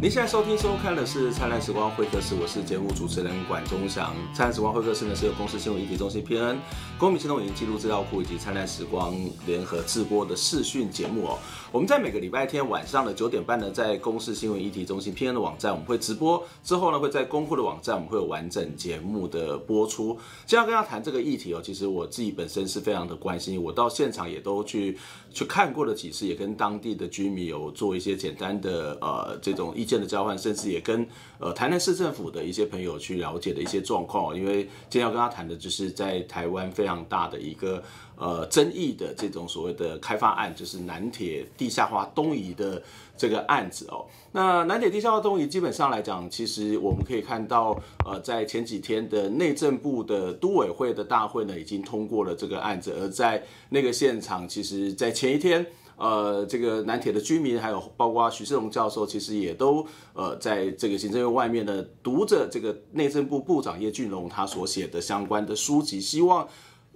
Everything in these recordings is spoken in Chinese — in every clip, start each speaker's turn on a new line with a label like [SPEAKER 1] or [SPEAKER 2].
[SPEAKER 1] 您现在收听收看的是《灿烂时光会客室》，我是节目主持人管中祥。《灿烂时光会客室》呢是由公司新闻议题中心 PN、公民行动影音记录资料库以及灿烂时光联合制播的视讯节目哦。我们在每个礼拜天晚上的九点半呢，在公视新闻议题中心 PN 的网站我们会直播，之后呢会在公库的网站我们会有完整节目的播出。今天要跟大家谈这个议题哦，其实我自己本身是非常的关心，我到现场也都去去看过了几次，也跟当地的居民有做一些简单的呃这种意见的交换，甚至也跟呃台南市政府的一些朋友去了解的一些状况。因为今天要跟他谈的就是在台湾非常大的一个呃争议的这种所谓的开发案，就是南铁地下化东移的这个案子哦。那南铁地下化东移基本上来讲，其实我们可以看到，呃，在前几天的内政部的都委会的大会呢，已经通过了这个案子，而在那个现场，其实在前一天。呃，这个南铁的居民，还有包括徐世荣教授，其实也都呃，在这个行政院外面呢，读着这个内政部部长叶俊龙他所写的相关的书籍，希望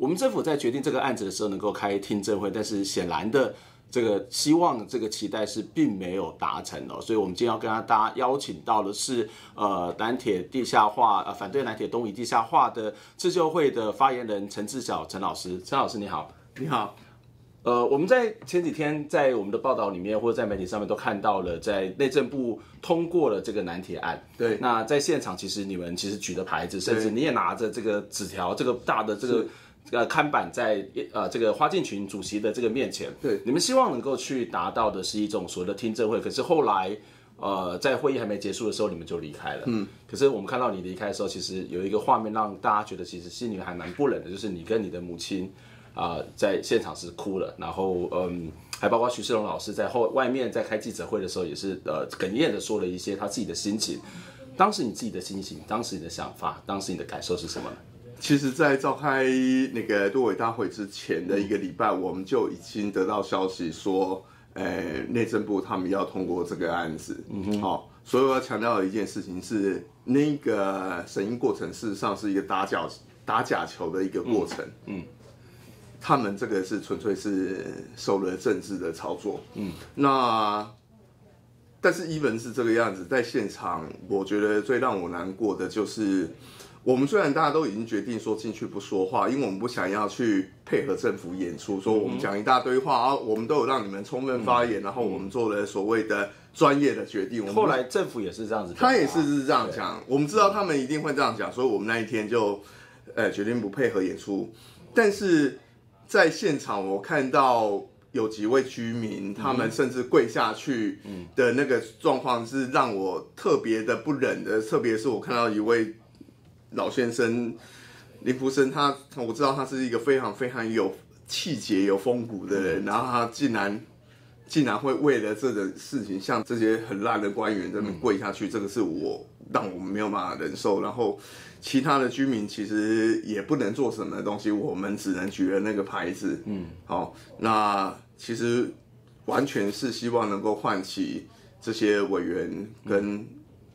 [SPEAKER 1] 我们政府在决定这个案子的时候能够开听证会，但是显然的，这个希望这个期待是并没有达成哦，所以我们今天要跟大家邀请到的是呃南铁地下化呃反对南铁东移地下化的自救会的发言人陈志晓陈老师，陈老师你好，
[SPEAKER 2] 你好。
[SPEAKER 1] 呃，我们在前几天在我们的报道里面，或者在媒体上面都看到了，在内政部通过了这个南铁案。
[SPEAKER 2] 对，
[SPEAKER 1] 那在现场，其实你们其实举的牌子，甚至你也拿着这个纸条，这个大的这个呃看板，在呃这个花敬群主席的这个面前。
[SPEAKER 2] 对，
[SPEAKER 1] 你们希望能够去达到的是一种所谓的听证会，可是后来呃在会议还没结束的时候，你们就离开了。嗯，可是我们看到你离开的时候，其实有一个画面让大家觉得其实心里还蛮不忍的，就是你跟你的母亲。啊、呃，在现场是哭了，然后嗯，还包括徐世龙老师在后外面在开记者会的时候，也是呃哽咽的说了一些他自己的心情。当时你自己的心情，当时你的想法，当时你的感受是什么呢？
[SPEAKER 2] 其实，在召开那个杜委大会之前的一个礼拜，嗯、我们就已经得到消息说，呃，内政部他们要通过这个案子。嗯哼，好、哦，所以我要强调的一件事情是，那个审议过程事实上是一个打假打假球的一个过程。嗯。嗯他们这个是纯粹是受了政治的操作，嗯，那但是 even 是这个样子，在现场，我觉得最让我难过的就是，我们虽然大家都已经决定说进去不说话，因为我们不想要去配合政府演出，说我们讲一大堆话啊，我们都有让你们充分发言，然后我们做了所谓的专业的决定。
[SPEAKER 1] 后来政府也是这样子，
[SPEAKER 2] 他也是是这样讲，我们知道他们一定会这样讲，所以我们那一天就呃决定不配合演出，但是。在现场，我看到有几位居民，他们甚至跪下去的那个状况是让我特别的不忍的。特别是我看到一位老先生林福生，他我知道他是一个非常非常有气节、有风骨的人，然后他竟然竟然会为了这个事情，像这些很烂的官员这么跪下去，这个是我让我们没有办法忍受。然后。其他的居民其实也不能做什么东西，我们只能举了那个牌子。嗯，好，那其实完全是希望能够唤起这些委员跟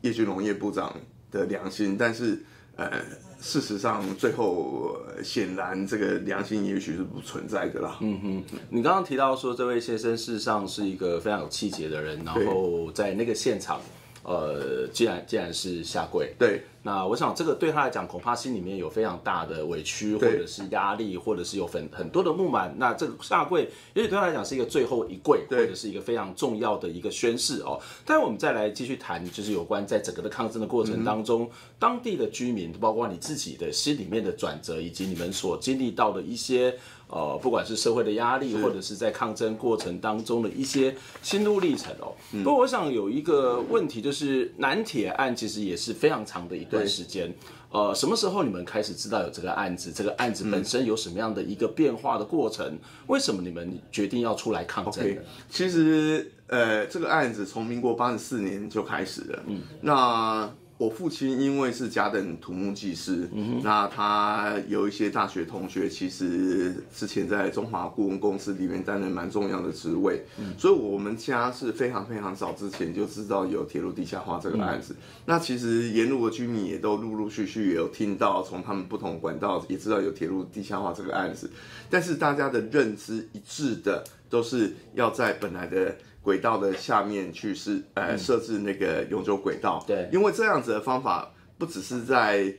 [SPEAKER 2] 叶俊龙叶部长的良心，但是呃，事实上最后显然这个良心也许是不存在的啦。嗯哼，
[SPEAKER 1] 你刚刚提到说这位先生事实上是一个非常有气节的人，然后在那个现场，呃，既然既然是下跪，
[SPEAKER 2] 对。
[SPEAKER 1] 那我想，这个对他来讲，恐怕心里面有非常大的委屈，或者是压力，或者是有很很多的不满。那这个下跪，也许对他来讲是一个最后一跪，或者是一个非常重要的一个宣誓哦。但我们再来继续谈，就是有关在整个的抗争的过程当中，当地的居民，包括你自己的心里面的转折，以及你们所经历到的一些。呃，不管是社会的压力，或者是在抗争过程当中的一些心路历程哦。不过，我想有一个问题，就是南铁案其实也是非常长的一段时间。呃，什么时候你们开始知道有这个案子？这个案子本身有什么样的一个变化的过程？为什么你们决定要出来抗争呢？
[SPEAKER 2] 其实，呃，这个案子从民国八十四年就开始了。嗯，那。我父亲因为是甲等土木技师，嗯、那他有一些大学同学，其实之前在中华顾问公司里面担任蛮重要的职位，嗯、所以我们家是非常非常早之前就知道有铁路地下化这个案子。嗯、那其实沿路的居民也都陆陆续续也有听到，从他们不同管道也知道有铁路地下化这个案子，但是大家的认知一致的都是要在本来的轨道的下面去是呃设置那个永久轨道。
[SPEAKER 1] 对，
[SPEAKER 2] 因为这样子的方法不只是在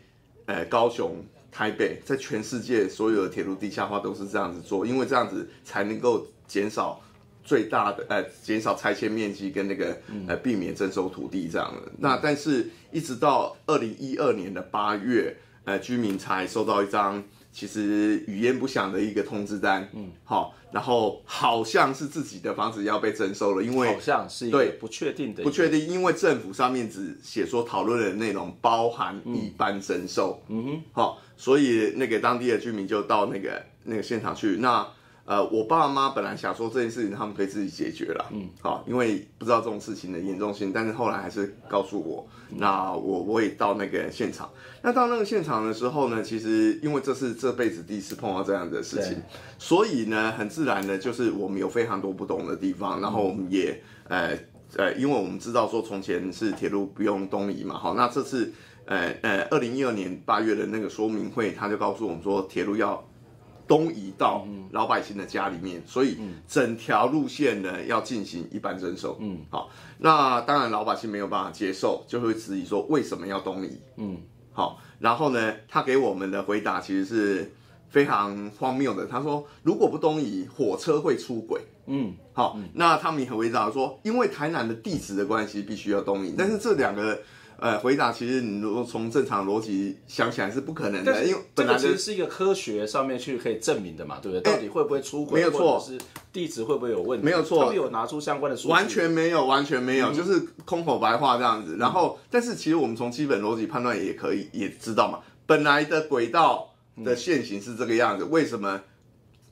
[SPEAKER 2] 呃高雄、台北，在全世界所有的铁路地下化都是这样子做，因为这样子才能够减少最大的呃减少拆迁面积跟那个呃避免征收土地这样的。那但是一直到二零一二年的八月，呃居民才收到一张。其实语焉不详的一个通知单，嗯，好，然后好像是自己的房子要被征收了，因为
[SPEAKER 1] 好像是对不确定的，
[SPEAKER 2] 不确定，因为政府上面只写说讨论的内容包含一般征收，嗯哼，好，所以那个当地的居民就到那个那个现场去，那。呃，我爸妈本来想说这件事情他们可以自己解决了，嗯，好，因为不知道这种事情的严重性，但是后来还是告诉我，那我我也到那个现场。那到那个现场的时候呢，其实因为这是这辈子第一次碰到这样的事情，所以呢，很自然的就是我们有非常多不懂的地方，然后我们也呃呃，因为我们知道说从前是铁路不用东移嘛，好，那这次呃呃，二零一二年八月的那个说明会，他就告诉我们说铁路要。东移到老百姓的家里面，所以整条路线呢要进行一般征收。嗯，好，那当然老百姓没有办法接受，就会质疑说为什么要东移？嗯，好，然后呢，他给我们的回答其实是非常荒谬的。他说如果不东移，火车会出轨。嗯，好，那他们也很回答说，因为台南的地址的关系，必须要东移。但是这两个。呃，回答其实你如果从正常逻辑想起来是不可能的，因为本来
[SPEAKER 1] 其实是一个科学上面去可以证明的嘛，对不对？到底会不会出轨？
[SPEAKER 2] 没有错，
[SPEAKER 1] 是地址会不会有问题？
[SPEAKER 2] 没有错，
[SPEAKER 1] 他们有拿出相关的数据？
[SPEAKER 2] 完全没有，完全没有，就是空口白话这样子。然后，但是其实我们从基本逻辑判断也可以也知道嘛，本来的轨道的线型是这个样子，为什么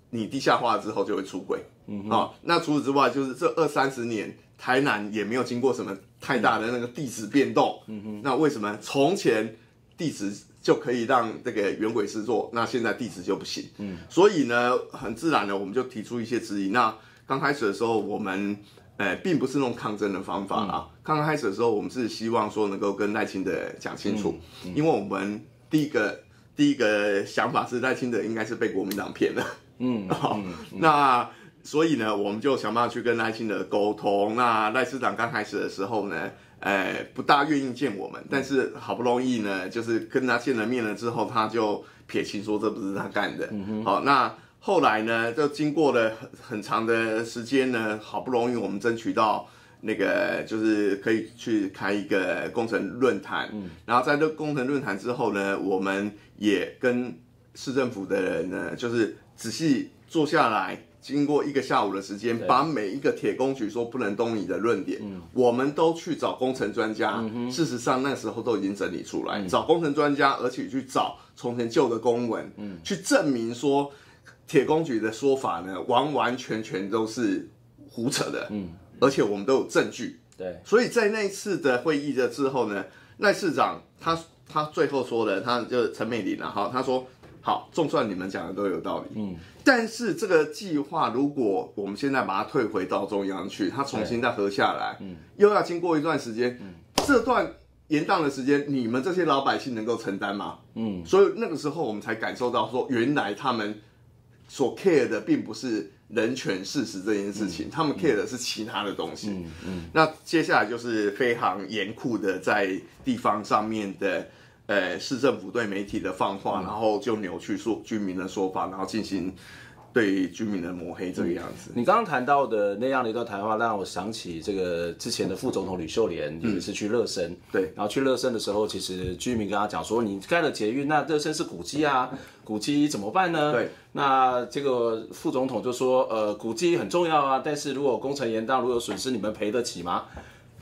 [SPEAKER 2] 你地下化之后就会出轨？嗯，好，那除此之外，就是这二三十年。台南也没有经过什么太大的那个地址变动，嗯哼，那为什么从前地址就可以让这个圆轨施作，那现在地址就不行？嗯，所以呢，很自然的我们就提出一些质疑。那刚开始的时候，我们呃并不是那种抗争的方法啊。刚刚开始的时候，我们是希望说能够跟赖清德讲清楚，因为我们第一个第一个想法是赖清德应该是被国民党骗了，嗯，好，那。所以呢，我们就想办法去跟赖清德沟通。那赖市长刚开始的时候呢，呃，不大愿意见我们，但是好不容易呢，就是跟他见了面了之后，他就撇清说这不是他干的。好，那后来呢，就经过了很很长的时间呢，好不容易我们争取到那个，就是可以去开一个工程论坛。嗯。然后在这工程论坛之后呢，我们也跟市政府的人呢，就是仔细坐下来。经过一个下午的时间，把每一个铁工局说不能动你的论点，嗯、我们都去找工程专家。嗯、事实上，那时候都已经整理出来，嗯、找工程专家，而且去找从前旧的公文，嗯、去证明说铁工局的说法呢，完完全全都是胡扯的。嗯、而且我们都有证据。对，所以在那一次的会议的之后呢，赖市长他他最后说的，他就是陈美玲啊，哈，他说。好，就算你们讲的都有道理，嗯，但是这个计划如果我们现在把它退回到中央去，它重新再核下来，嗯，又要经过一段时间，嗯，这段延宕的时间，你们这些老百姓能够承担吗？嗯，所以那个时候我们才感受到说，原来他们所 care 的并不是人权事实这件事情，嗯，他们 care 的是其他的东西，嗯。嗯，那接下来就是非常严酷的在地方上面的。呃，市政府对媒体的放话，然后就扭曲说居民的说法，然后进行对居民的抹黑，这个样子。
[SPEAKER 1] 你刚刚谈到的那样的一段谈话，让我想起这个之前的副总统吕秀莲也是去热身，对，然后去热身的时候，其实居民跟他讲说，你盖了捷运，那热身是古迹啊，古迹怎么办呢？对，那这个副总统就说，呃，古迹很重要啊，但是如果工程延宕，如果有损失，你们赔得起吗？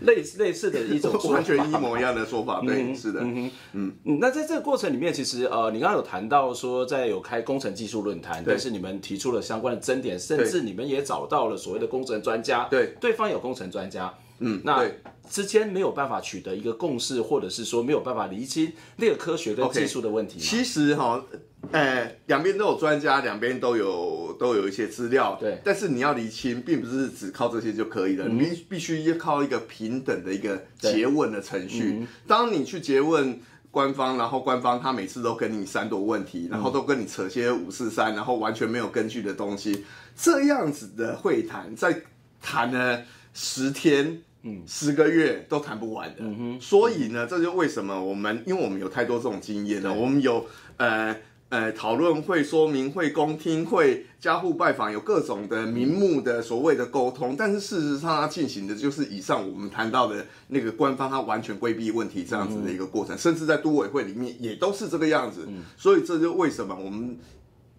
[SPEAKER 1] 类似类似的一种
[SPEAKER 2] 完全一模一样的说法，对，嗯、是的，嗯
[SPEAKER 1] 嗯嗯。那在这个过程里面，其实呃，你刚刚有谈到说，在有开工程技术论坛，但是你们提出了相关的争点，甚至你们也找到了所谓的工程专家，对，对方有工程专家，嗯，那之间没有办法取得一个共识，或者是说没有办法厘清那个科学跟技术的问题。Okay,
[SPEAKER 2] 其实哈。哎，两边都有专家，两边都有都有一些资料，对。但是你要厘清，并不是只靠这些就可以了，嗯、你必须要靠一个平等的一个诘问的程序。嗯、当你去诘问官方，然后官方他每次都跟你闪躲问题，然后都跟你扯些五四三，然后完全没有根据的东西，这样子的会谈，在谈了十天。嗯，十个月都谈不完的，所以呢，这就为什么我们，因为我们有太多这种经验了，我们有呃呃讨论会、说明会、公听会、家户拜访，有各种的名目的所谓的沟通，但是事实上它进行的就是以上我们谈到的那个官方，它完全规避问题这样子的一个过程，甚至在都委会里面也都是这个样子，所以这就为什么我们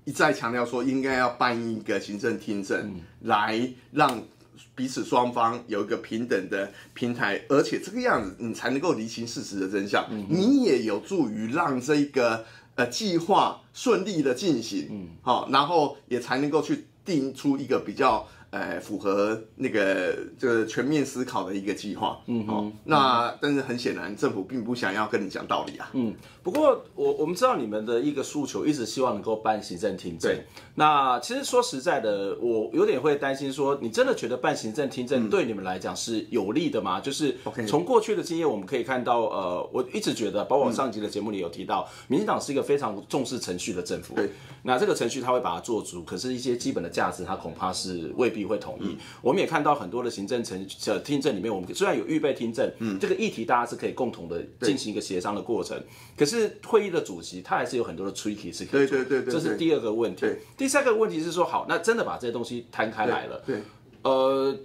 [SPEAKER 2] 一再强调说，应该要办一个行政听证来让。彼此双方有一个平等的平台，而且这个样子你才能够厘清事实的真相，嗯、你也有助于让这个呃计划顺利的进行，嗯，好，然后也才能够去定出一个比较。呃，符合那个这个全面思考的一个计划，嗯哼，哦，那但是很显然，政府并不想要跟你讲道理啊，嗯，
[SPEAKER 1] 不过我我们知道你们的一个诉求，一直希望能够办行政听证，对，那其实说实在的，我有点会担心说，你真的觉得办行政听证对你们来讲是有利的吗？嗯、就是从过去的经验，我们可以看到，呃，我一直觉得，包括我上集的节目里有提到，嗯、民进党是一个非常重视程序的政府，对，那这个程序他会把它做足，可是一些基本的价值，他恐怕是未必。会同意，嗯、我们也看到很多的行政程呃听证里面，我们虽然有预备听证，嗯，这个议题大家是可以共同的进行一个协商的过程，可是会议的主席他还是有很多的 tricky 是可以做，对对对，这是第二个问题。第三个问题是说，好，那真的把这些东西摊开来了，对，对。呃，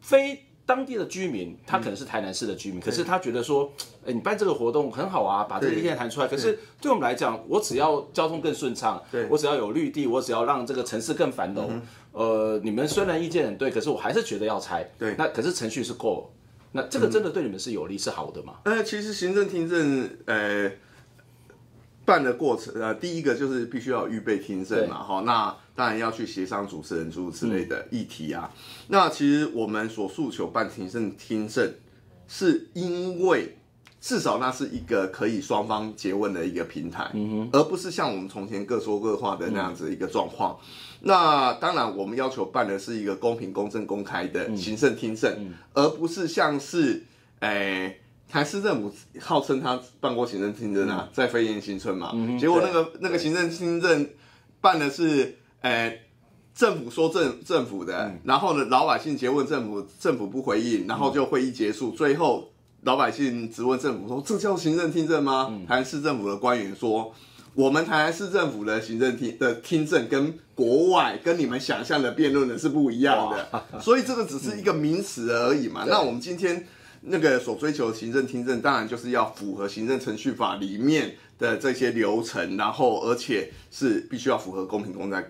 [SPEAKER 1] 非。当地的居民，他可能是台南市的居民，嗯、可是他觉得说，哎，你办这个活动很好啊，把这个意见谈出来。可是对我们来讲，我只要交通更顺畅，对。我只要有绿地，我只要让这个城市更繁荣。呃，你们虽然意见很对，可是我还是觉得要拆。对，那可是程序是够，那这个真的对你们是有利、嗯、是好的吗？
[SPEAKER 2] 呃，其实行政听证，呃。办的过程，呃，第一个就是必须要预备听证嘛，哈，那当然要去协商主持人诸如此类的议题啊。嗯、那其实我们所诉求办行政听证，是因为至少那是一个可以双方结问的一个平台，而不是像我们从前各说各话的那样子一个状况。嗯、那当然，我们要求办的是一个公平、公正、公开的行政听证，而不是像是，哎。台市政府号称他办过行政听证啊，在飞燕新村嘛，嗯、结果那个那个行政听证办的是，诶、欸，政府说政政府的，嗯、然后呢，老百姓詰问政府，政府不回应，然后就会议结束，嗯、最后老百姓质问政府说，这叫行政听证吗？嗯、台南市政府的官员说，我们台南市政府的行政听的听证跟国外跟你们想象的辩论的是不一样的，所以这个只是一个名词而已嘛。嗯、那我们今天。那个所追求的行政听证，当然就是要符合行政程序法里面的这些流程，然后而且是必须要符合公平公正、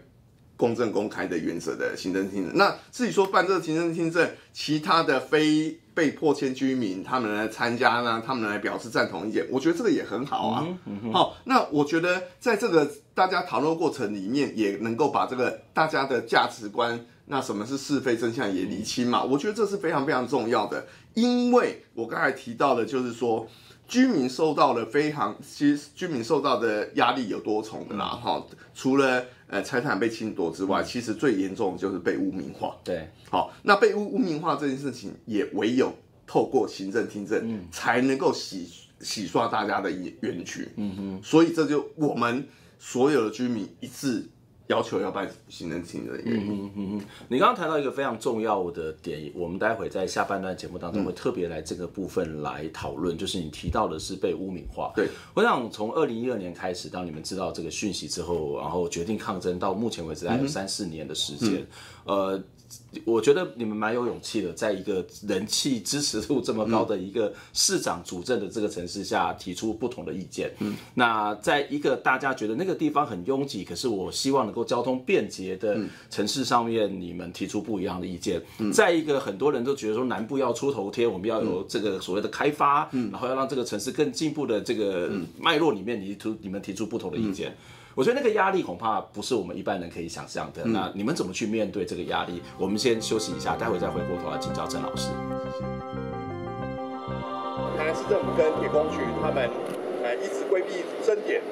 [SPEAKER 2] 公正公开的原则的行政听证。那至于说办这个行政听证，其他的非被迫迁居民他们来参加呢，他们来表示赞同意见，我觉得这个也很好啊。好、嗯嗯哦，那我觉得在这个大家讨论过程里面，也能够把这个大家的价值观。那什么是是非真相也厘清嘛？我觉得这是非常非常重要的，因为我刚才提到的，就是说居民受到了非常，其实居民受到的压力有多重的啦，哈，除了呃财产被侵夺之外，其实最严重的就是被污名化。对，好，那被污污名化这件事情，也唯有透过行政听证，嗯才能够洗洗刷大家的冤屈。嗯哼，所以这就我们所有的居民一致。要求要办行政听证的原因。嗯嗯嗯，
[SPEAKER 1] 你刚刚谈到一个非常重要的点，我们待会在下半段节目当中会特别来这个部分来讨论，嗯、就是你提到的是被污名化。对，我想从二零一二年开始，当你们知道这个讯息之后，然后决定抗争，到目前为止还有三四年的时间，嗯、呃。我觉得你们蛮有勇气的，在一个人气支持度这么高的一个市长主政的这个城市下，提出不同的意见。嗯，那在一个大家觉得那个地方很拥挤，可是我希望能够交通便捷的城市上面，你们提出不一样的意见。嗯，在一个很多人都觉得说南部要出头天，我们要有这个所谓的开发，嗯，然后要让这个城市更进步的这个脉络里面，你提你们提出不同的意见。我觉得那个压力恐怕不是我们一般人可以想象的。嗯、那你们怎么去面对这个压力？我们先休息一下，待会再回过头来请教郑老师。
[SPEAKER 2] 台南市政府跟铁工局他们呃一直规避争点，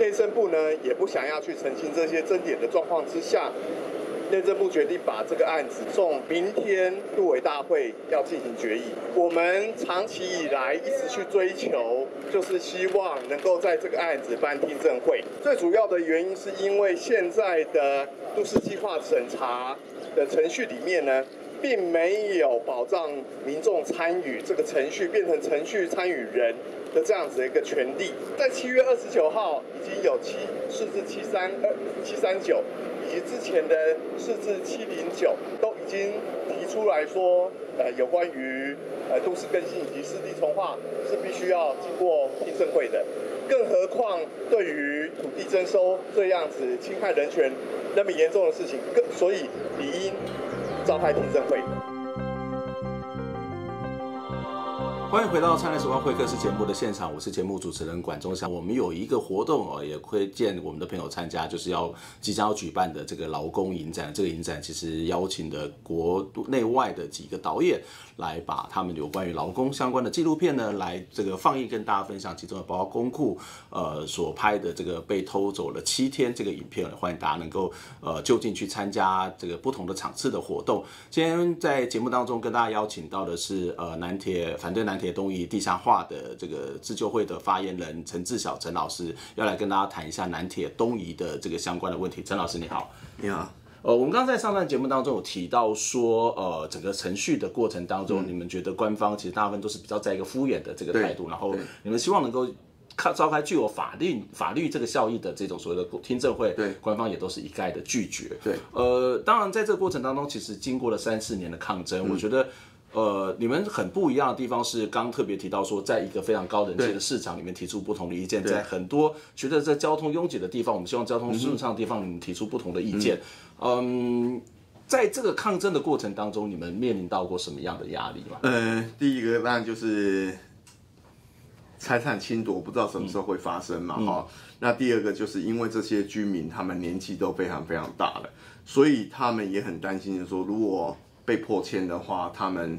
[SPEAKER 2] 内政部呢也不想要去澄清这些争点的状况之下。内政部决定把这个案子送明天杜委大会要进行决议。我们长期以来一直去追求，就是希望能够在这个案子办听证会。最主要的原因是因为现在的都市计划审查的程序里面呢，并没有保障民众参与这个程序，变成程序参与人的这样子的一个权利。在七月二十九号已经有七四至七三二七三九，及之前的四至七零九都已经提出来说，呃，有关于呃都市更新以及湿地重化是必须要经过听证会的。更何况对于土地征收这样子侵害人权那么严重的事情，更所以理应。召开听证会。
[SPEAKER 1] 欢迎回到《灿烂时光会客室》节目的现场，我是节目主持人管中祥。我们有一个活动哦，也推荐我们的朋友参加，就是要即将要举办的这个劳工影展。这个影展其实邀请的国内外的几个导演来把他们有关于劳工相关的纪录片呢，来这个放映跟大家分享。其中的包括公库呃所拍的这个被偷走了七天这个影片，欢迎大家能够呃就近去参加这个不同的场次的活动。今天在节目当中跟大家邀请到的是呃南铁反对南。铁东移地下化的这个自救会的发言人陈志晓陈老师要来跟大家谈一下南铁东移的这个相关的问题。陈老师你好，
[SPEAKER 2] 你好。
[SPEAKER 1] 呃，我们刚刚在上段节目当中有提到说，呃，整个程序的过程当中，嗯、你们觉得官方其实大部分都是比较在一个敷衍的这个态度，然后你们希望能够开召开具有法律法律这个效益的这种所谓的听证会，对，官方也都是一概的拒绝。对，呃，当然在这个过程当中，其实经过了三四年的抗争，嗯、我觉得。呃，你们很不一样的地方是，刚特别提到说，在一个非常高人气的市场里面提出不同的意见，在很多觉得在交通拥挤的地方，我们希望交通顺畅的地方，你们提出不同的意见。嗯，嗯，在这个抗争的过程当中，你们面临到过什么样的压力吗？
[SPEAKER 2] 呃，第一个当然就是财产侵夺，不知道什么时候会发生嘛，哈、嗯。那第二个就是因为这些居民他们年纪都非常非常大了，所以他们也很担心，就是说如果被迫迁的话，他们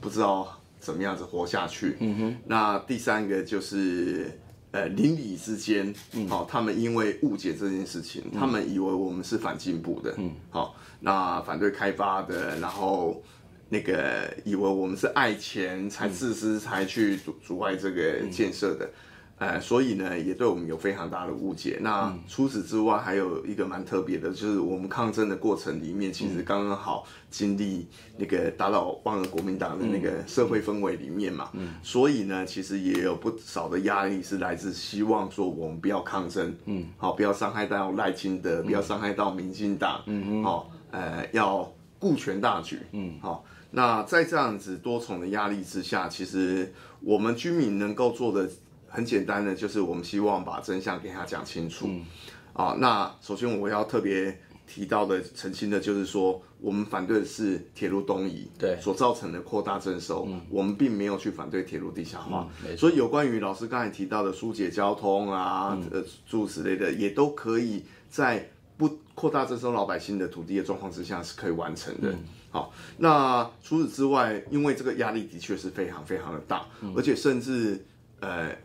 [SPEAKER 2] 不知道怎么样子活下去。嗯哼。那第三个就是，呃，邻里之间，嗯，好，他们因为误解这件事情，嗯，他们以为我们是反进步的，嗯，好，那反对开发的，然后那个以为我们是爱钱才自私才去阻阻碍这个建设的。呃，所以呢，也对我们有非常大的误解。那除此之外，还有一个蛮特别的，就是我们抗争的过程里面，其实刚刚好经历那个打倒万恶国民党的那个社会氛围里面嘛。嗯。所以呢，其实也有不少的压力是来自希望说我们不要抗争，嗯，好，不要伤害到赖清德，不要伤害到民进党，嗯嗯，好，呃，要顾全大局，嗯，好。那在这样子多重的压力之下，其实我们居民能够做的。很简单的，就是我们希望把真相给他讲清楚。嗯、啊，那首先我要特别提到的、澄清的，就是说，我们反对的是铁路东移对所造成的扩大征收，嗯、我们并没有去反对铁路地下化。嗯、所以有关于老师刚才提到的疏解交通啊，嗯、呃，诸如此类的，也都可以在不扩大征收老百姓的土地的状况之下是可以完成的。嗯、好，那除此之外，因为这个压力的确是非常非常的大，嗯、而且甚至呃。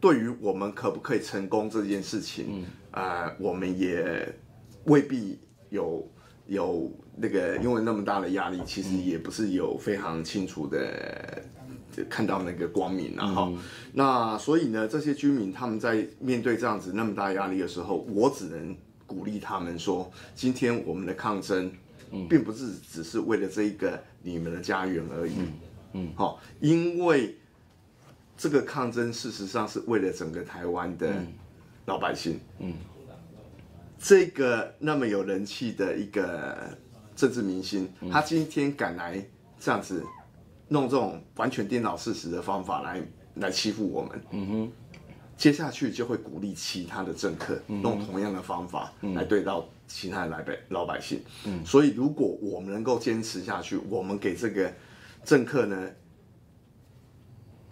[SPEAKER 2] 对于我们可不可以成功这件事情，嗯，呃，我们也未必有有那个，因为那么大的压力，其实也不是有非常清楚的看到那个光明，然后，嗯，那所以呢，这些居民他们在面对这样子那么大压力的时候，我只能鼓励他们说，今天我们的抗争，并不是只是为了这一个你们的家园而已，嗯，好，因为。这个抗争事实上是为了整个台湾的老百姓。嗯，这个那么有人气的一个政治明星，他今天敢来这样子弄这种完全颠倒事实的方法来来欺负我们。嗯哼，接下去就会鼓励其他的政客用同样的方法来对到其他的老百老百姓。嗯，所以如果我们能够坚持下去，我们给这个政客呢，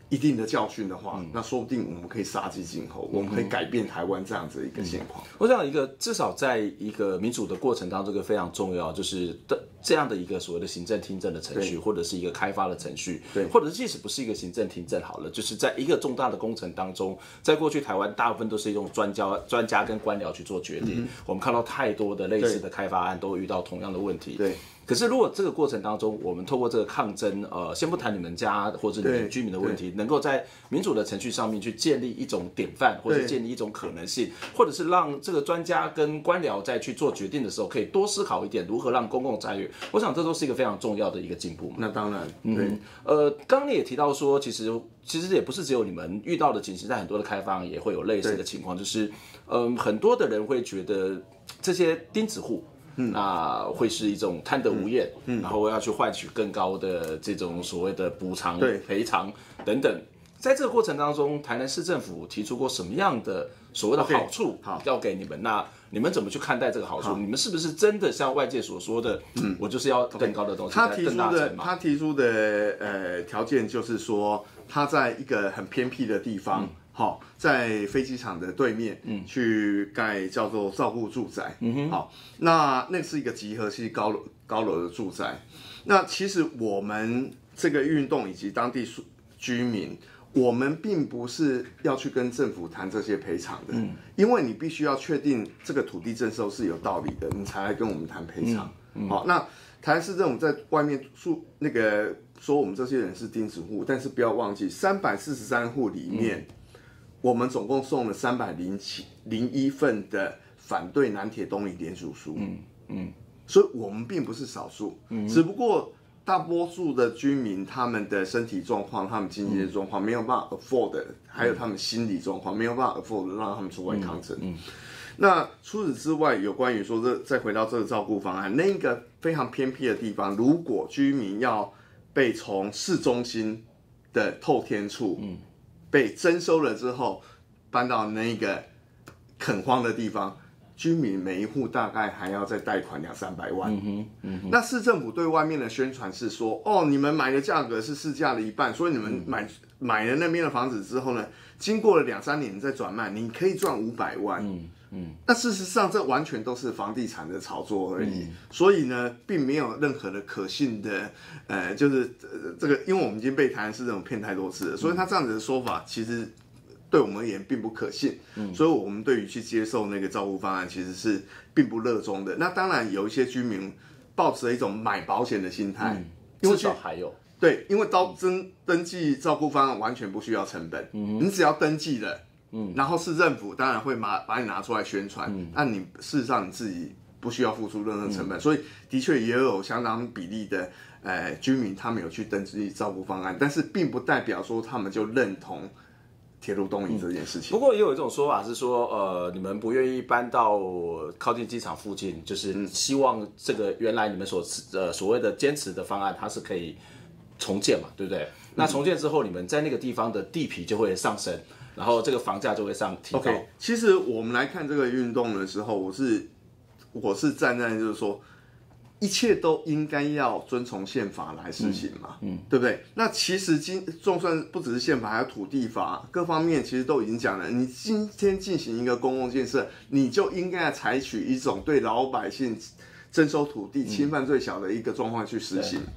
[SPEAKER 2] 一定的教训的话，嗯、那说不定我们可以杀鸡儆猴，嗯、我们可以改变台湾这样子的一个现况。
[SPEAKER 1] 我想一个至少在一个民主的过程当中，这个非常重要，就是的这样的一个所谓的行政听证的程序，或者是一个开发的程序，对，或者即使不是一个行政听证好了，就是在一个重大的工程当中，在过去台湾大部分都是用专家、专家跟官僚去做决定。嗯、我们看到太多的类似的开发案都遇到同样的问题。对。可是如果这个过程当中，我们透过这个抗争，呃，先不谈你们家或者你们居民的问题，能够在民主的程序上面去建立一种典范，或者建立一种可能性，或者是让这个专家跟官僚在去做决定的时候，可以多思考一点如何让公共参与。我想这都是一个非常重要的一个进步嘛。
[SPEAKER 2] 那当然，对。
[SPEAKER 1] 嗯，呃，刚刚你也提到说，其实其实也不是只有你们遇到的情形，在很多的开放也会有类似的情况，就是，嗯、呃，很多的人会觉得这些钉子户。嗯，那会是一种贪得无厌，嗯，然后要去换取更高的这种所谓的补偿、赔偿等等。在这个过程当中，台南市政府提出过什么样的所谓的好处，好要给你们？那你们怎么去看待这个好处？你们是不是真的像外界所说的，嗯，我就是要更高的东西？
[SPEAKER 2] 他提出的，他提出的呃条件就是说，他在一个很偏僻的地方。好，在飞机场的对面，嗯，去盖叫做照顾住宅，嗯哼，好，那那是一个集合式高楼高楼的住宅。那其实我们这个运动以及当地居民，我们并不是要去跟政府谈这些赔偿的，嗯，因为你必须要确定这个土地征收是有道理的，你才来跟我们谈赔偿。嗯，好，那台湾市政府在外面说那个说我们这些人是钉子户，但是不要忘记三百四十三户里面。嗯我们总共送了三百零七零一份的反对南铁东移联署书，嗯嗯，所以我们并不是少数，嗯，只不过大多数的居民他们的身体状况、他们经济的状况没有办法 afford，还有他们心理状况没有办法 afford，让他们出外抗争。嗯，那除此之外，有关于说这再回到这个照顾方案，那个非常偏僻的地方，如果居民要被从市中心的透天处，嗯。被征收了之后，搬到那个垦荒的地方，居民每一户大概还要再贷款两三百万。嗯哼，嗯哼。那市政府对外面的宣传是说，哦，你们买的价格是市价的一半，所以你们买、嗯、买了那边的房子之后呢，经过了两三年再转卖，你可以赚五百万。嗯嗯。那事实上，这完全都是房地产的炒作而已。嗯、所以呢，并没有任何的可信的，呃，就是这个，因为我们已经被台南市政府骗太多次了，所以他这样子的说法，其实对我们而言并不可信。嗯。所以我们对于去接受那个照顾方案，其实是并不热衷的。那当然有一些居民抱持了一种买保险的心
[SPEAKER 1] 态，嗯至少还有
[SPEAKER 2] 对，因为到登登记照顾方案完全不需要成本，嗯，你只要登记了。嗯，然后市政府当然会把把你拿出来宣传，嗯，但你事实上你自己不需要付出任何成本，嗯、所以的确也有相当比例的呃居民他们有去登记照顾方案，但是并不代表说他们就认同铁路东移这件事情。
[SPEAKER 1] 不过也有一种说法是说，呃，你们不愿意搬到靠近机场附近，就是希望这个原来你们所呃所谓的坚持的方案，它是可以重建嘛，对不对？那重建之后，你们在那个地方的地皮就会上升。然后这个房价就会上提高。
[SPEAKER 2] OK，其实我们来看这个运动的时候，我是我是站在就是说，一切都应该要遵从宪法来实行嘛，嗯，嗯对不对？那其实今就算不只是宪法，还有土地法各方面，其实都已经讲了，你今天进行一个公共建设，你就应该要采取一种对老百姓征收土地侵犯最小的一个状况去实行。嗯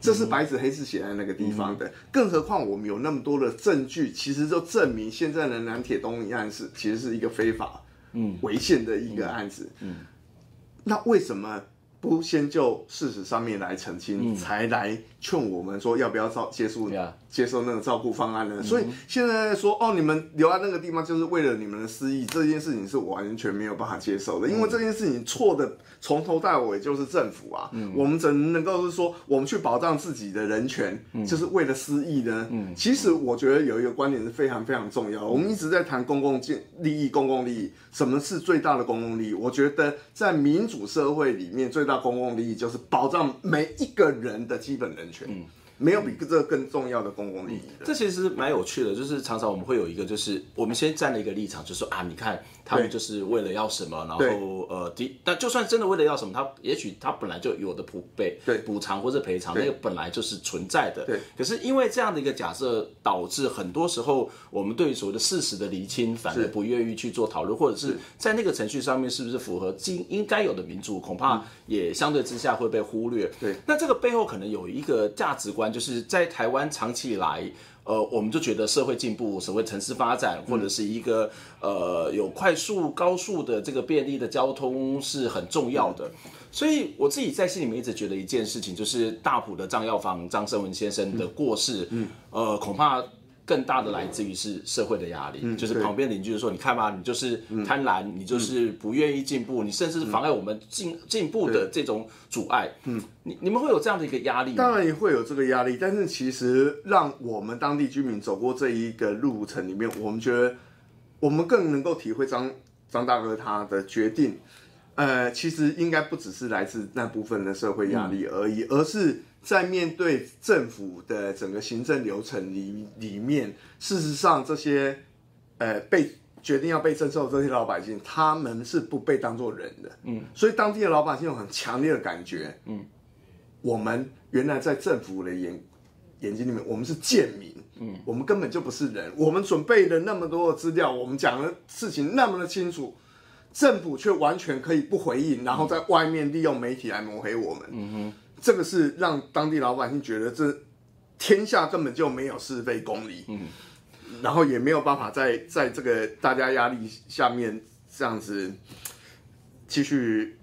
[SPEAKER 2] 这是白纸黑字写在那个地方的，更何况我们有那么多的证据，其实就证明现在的南铁东一案是其实是一个非法、嗯。违宪的一个案子。嗯，那为什么不先就事实上面来澄清，才来劝我们说要不要照接受接受那个照顾方案呢？所以现在说哦，你们留在那个地方就是为了你们的私益，这件事情是完全没有办法接受的，因为这件事情错的。从头到尾就是政府啊，嗯、我们怎能够是说我们去保障自己的人权，嗯、就是为了私益呢？嗯、其实我觉得有一个观点是非常非常重要我们一直在谈公共利益，公共利益，什么是最大的公共利益？我觉得在民主社会里面，最大公共利益就是保障每一个人的基本人权。嗯没有比这个更重要的公共利益的。
[SPEAKER 1] 这其实蛮有趣的，就是常常我们会有一个，就是我们先站了一个立场，就是说啊，你看他们就是为了要什么，然后呃，第，但就算真的为了要什么，他也许他本来就有的补备、对补偿或者赔偿，那个本来就是存在的。对。可是因为这样的一个假设，导致很多时候我们对于所谓的事实的厘清，反而不愿意去做讨论，或者是在那个程序上面是不是符合应应该有的民主，恐怕也相对之下会被忽略。对。那这个背后可能有一个价值观。关，就是在台湾长期以来，呃，我们就觉得社会进步，所谓城市发展，或者是一个呃有快速高速的这个便利的交通是很重要的。所以我自己在心里面一直觉得一件事情，就是大埔的张药房张胜文先生的过世，嗯，呃，恐怕。更大的来自于是社会的压力，嗯、就是旁边邻居就说：“你看吧，你就是贪婪，嗯、你就是不愿意进步，嗯、你甚至是妨碍我们进进步的这种阻碍。”嗯，你你们会有这样的一个压力吗？
[SPEAKER 2] 当然也会有这个压力，但是其实让我们当地居民走过这一个路程里面，我们觉得我们更能够体会张张大哥他的决定。呃，其实应该不只是来自那部分的社会压力而已，嗯、而是。在面对政府的整个行政流程里里面，事实上这些呃被决定要被征收的这些老百姓，他们是不被当作人的，嗯，所以当地的老百姓有很强烈的感觉，嗯，我们原来在政府的眼眼睛里面，我们是贱民，嗯，我们根本就不是人，我们准备了那么多的资料，我们讲的事情那么的清楚，政府却完全可以不回应，然后在外面利用媒体来抹黑我们，嗯哼。这个是让当地老百姓觉得这天下根本就没有是非公理，嗯，然后也没有办法在在这个大家压力下面这样子继续，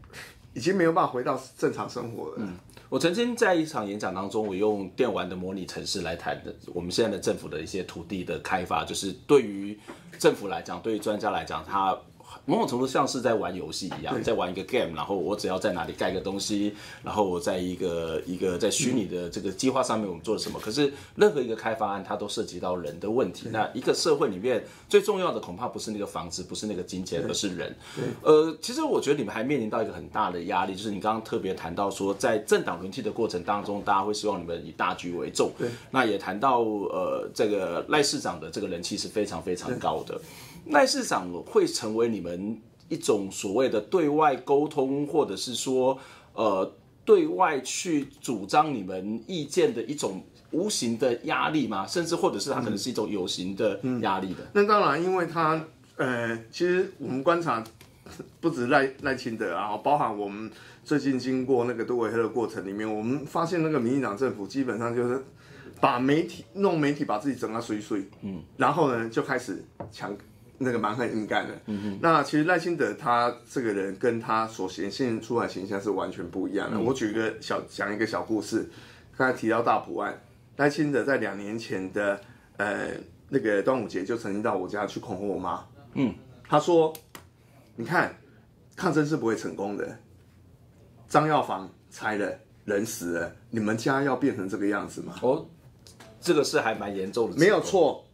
[SPEAKER 2] 已经没有办法回到正常生活了。嗯，
[SPEAKER 1] 我曾经在一场演讲当中，我用电玩的模拟城市来谈的，我们现在的政府的一些土地的开发，就是对于政府来讲，对于专家来讲，他。某种程度像是在玩游戏一样，在玩一个 game，然后我只要在哪里盖个东西，然后我在一个一个在虚拟的这个计划上面，我们做了什么？可是任何一个开发案，它都涉及到人的问题。那一个社会里面最重要的恐怕不是那个房子，不是那个金钱，而是人。呃，其实我觉得你们还面临到一个很大的压力，就是你刚刚特别谈到说，在政党轮替的过程当中，大家会希望你们以大局为重。对，那也谈到呃，这个赖市长的这个人气是非常非常高的。赖市长会成为你们一种所谓的对外沟通，或者是说，呃，对外去主张你们意见的一种无形的压力吗？甚至或者是他可能是一种有形的压力的？嗯嗯、
[SPEAKER 2] 那当然，因为他，呃，其实我们观察不止赖 赖清德啊，包含我们最近经过那个杜伟赫的过程里面，我们发现那个民进党政府基本上就是把媒体弄媒体把自己整个碎碎，嗯，然后呢就开始抢。那个蛮横硬干的。那其实赖清德他这个人跟他所显现出来形象是完全不一样的。嗯、我举一个小讲一个小故事，刚才提到大埔案，赖清德在两年前的呃那个端午节就曾经到我家去恐吓我妈，嗯，他说，你看抗争是不会成功的，张药房拆了，人死了，你们家要变成这个样子吗？
[SPEAKER 1] 哦，这个是还蛮严重的，
[SPEAKER 2] 没有错。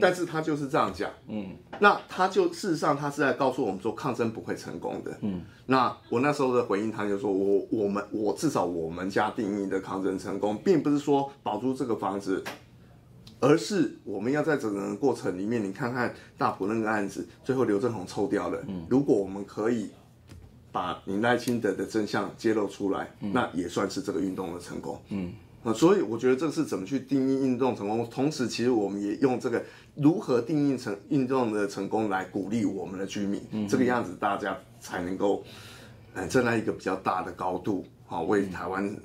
[SPEAKER 2] 但是他就是这样讲，嗯，那他就事实上他是在告诉我们说抗争不会成功的，嗯，那我那时候的回应他就说我我们我至少我们家定义的抗争成功，并不是说保住这个房子，而是我们要在整个过程里面，你看看大埔那个案子，最后刘振宏抽掉了，嗯，如果我们可以把你赖清德的真相揭露出来，那也算是这个运动的成功，嗯。所以我觉得这是怎么去定义运动成功，同时其实我们也用这个如何定义成运动的成功来鼓励我们的居民，嗯、哼这个样子大家才能够，呃，站在一个比较大的高度，好为台湾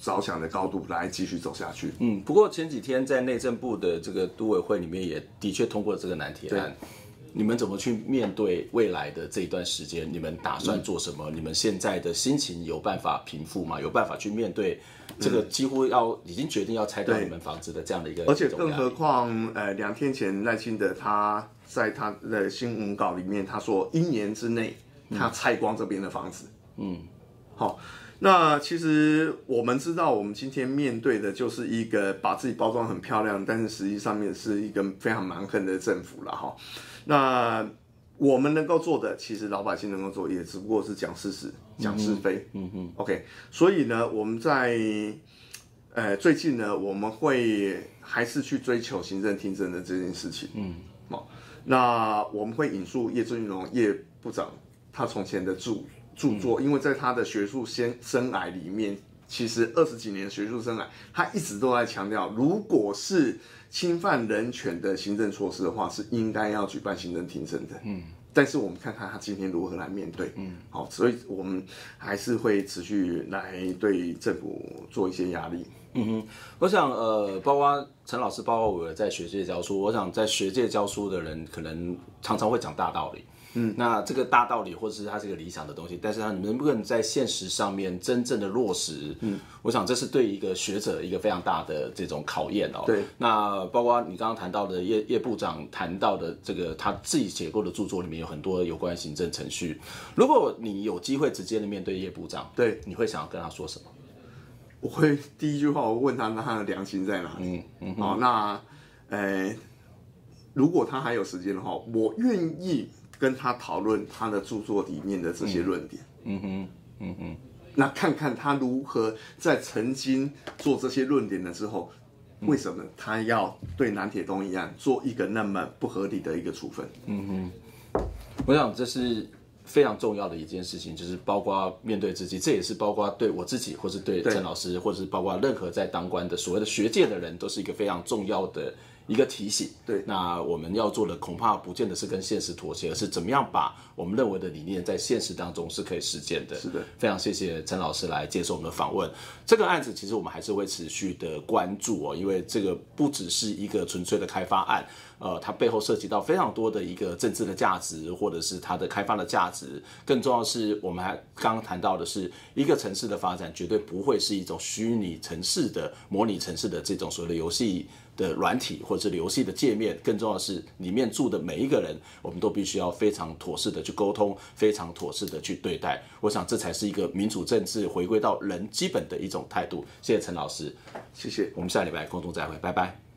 [SPEAKER 2] 着想的高度来继续走下去。
[SPEAKER 1] 嗯，不过前几天在内政部的这个都委会里面也的确通过了这个难题案。你们怎么去面对未来的这一段时间？你们打算做什么？嗯、你们现在的心情有办法平复吗？有办法去面对这个几乎要已经决定要拆掉你们房子的这样的一个？
[SPEAKER 2] 而且更何况，呃，两天前赖清德他在他的新闻稿里面他说，一年之内他拆光这边的房子。嗯，好，那其实我们知道，我们今天面对的就是一个把自己包装很漂亮，但是实际上面是一个非常蛮横的政府了哈。那我们能够做的，其实老百姓能够做，也只不过是讲事实、讲是非。嗯嗯。OK，所以呢，我们在呃最近呢，我们会还是去追求行政听证的这件事情。嗯。好，那我们会引述叶正荣叶部长他从前的著著作，因为在他的学术先生涯里面，其实二十几年学术生涯，他一直都在强调，如果是侵犯人权的行政措施的话，是应该要举办行政听证的。嗯，但是我们看看他今天如何来面对。嗯，好，所以我们还是会持续来对政府做一些压力。
[SPEAKER 1] 嗯哼，我想呃，包括陈老师，包括我在学界教书，我想在学界教书的人，可能常常会讲大道理。嗯，那这个大道理，或者是它是一个理想的东西，但是它能不能在现实上面真正的落实？嗯，我想这是对一个学者一个非常大的这种考验哦。
[SPEAKER 2] 对，
[SPEAKER 1] 那包括你刚刚谈到的叶叶部长谈到的这个他自己写过的著作里面有很多有关行政程序。如果你有机会直接的面对叶部长，
[SPEAKER 2] 对，
[SPEAKER 1] 你会想要跟他说什么？
[SPEAKER 2] 我会第一句话我问他，那他的良心在哪里？嗯嗯，好，那，呃，如果他还有时间的话，我愿意。跟他讨论他的著作里面的这些论点，嗯哼，嗯哼，那看看他如何在曾经做这些论点的时候，为什么他要对南铁东一样做一个那么不合理的一个处分？嗯哼，
[SPEAKER 1] 我想这是非常重要的一件事情，就是包括面对自己，这也是包括对我自己，或是对陈老师，或者是包括任何在当官的所谓的学界的人，都是一个非常重要的。一个提醒，
[SPEAKER 2] 对，
[SPEAKER 1] 那我们要做的恐怕不见得是跟现实妥协，而是怎么样把我们认为的理念在现实当中是可以实践的。
[SPEAKER 2] 是的，
[SPEAKER 1] 非常谢谢陈老师来接受我们的访问。这个案子其实我们还是会持续的关注哦，因为这个不只是一个纯粹的开发案，呃，它背后涉及到非常多的一个政治的价值，或者是它的开发的价值。更重要的是，我们还刚刚谈到的是一个城市的发展绝对不会是一种虚拟城市的模拟城市的这种所谓的游戏的软体或者是游戏的界面，更重要的是里面住的每一个人，我们都必须要非常妥适的去沟通，非常妥适的去对待。我想这才是一个民主政治回归到人基本的一种态度。谢谢陈老师，
[SPEAKER 2] 谢谢。
[SPEAKER 1] 我们下礼拜空中再会，拜拜。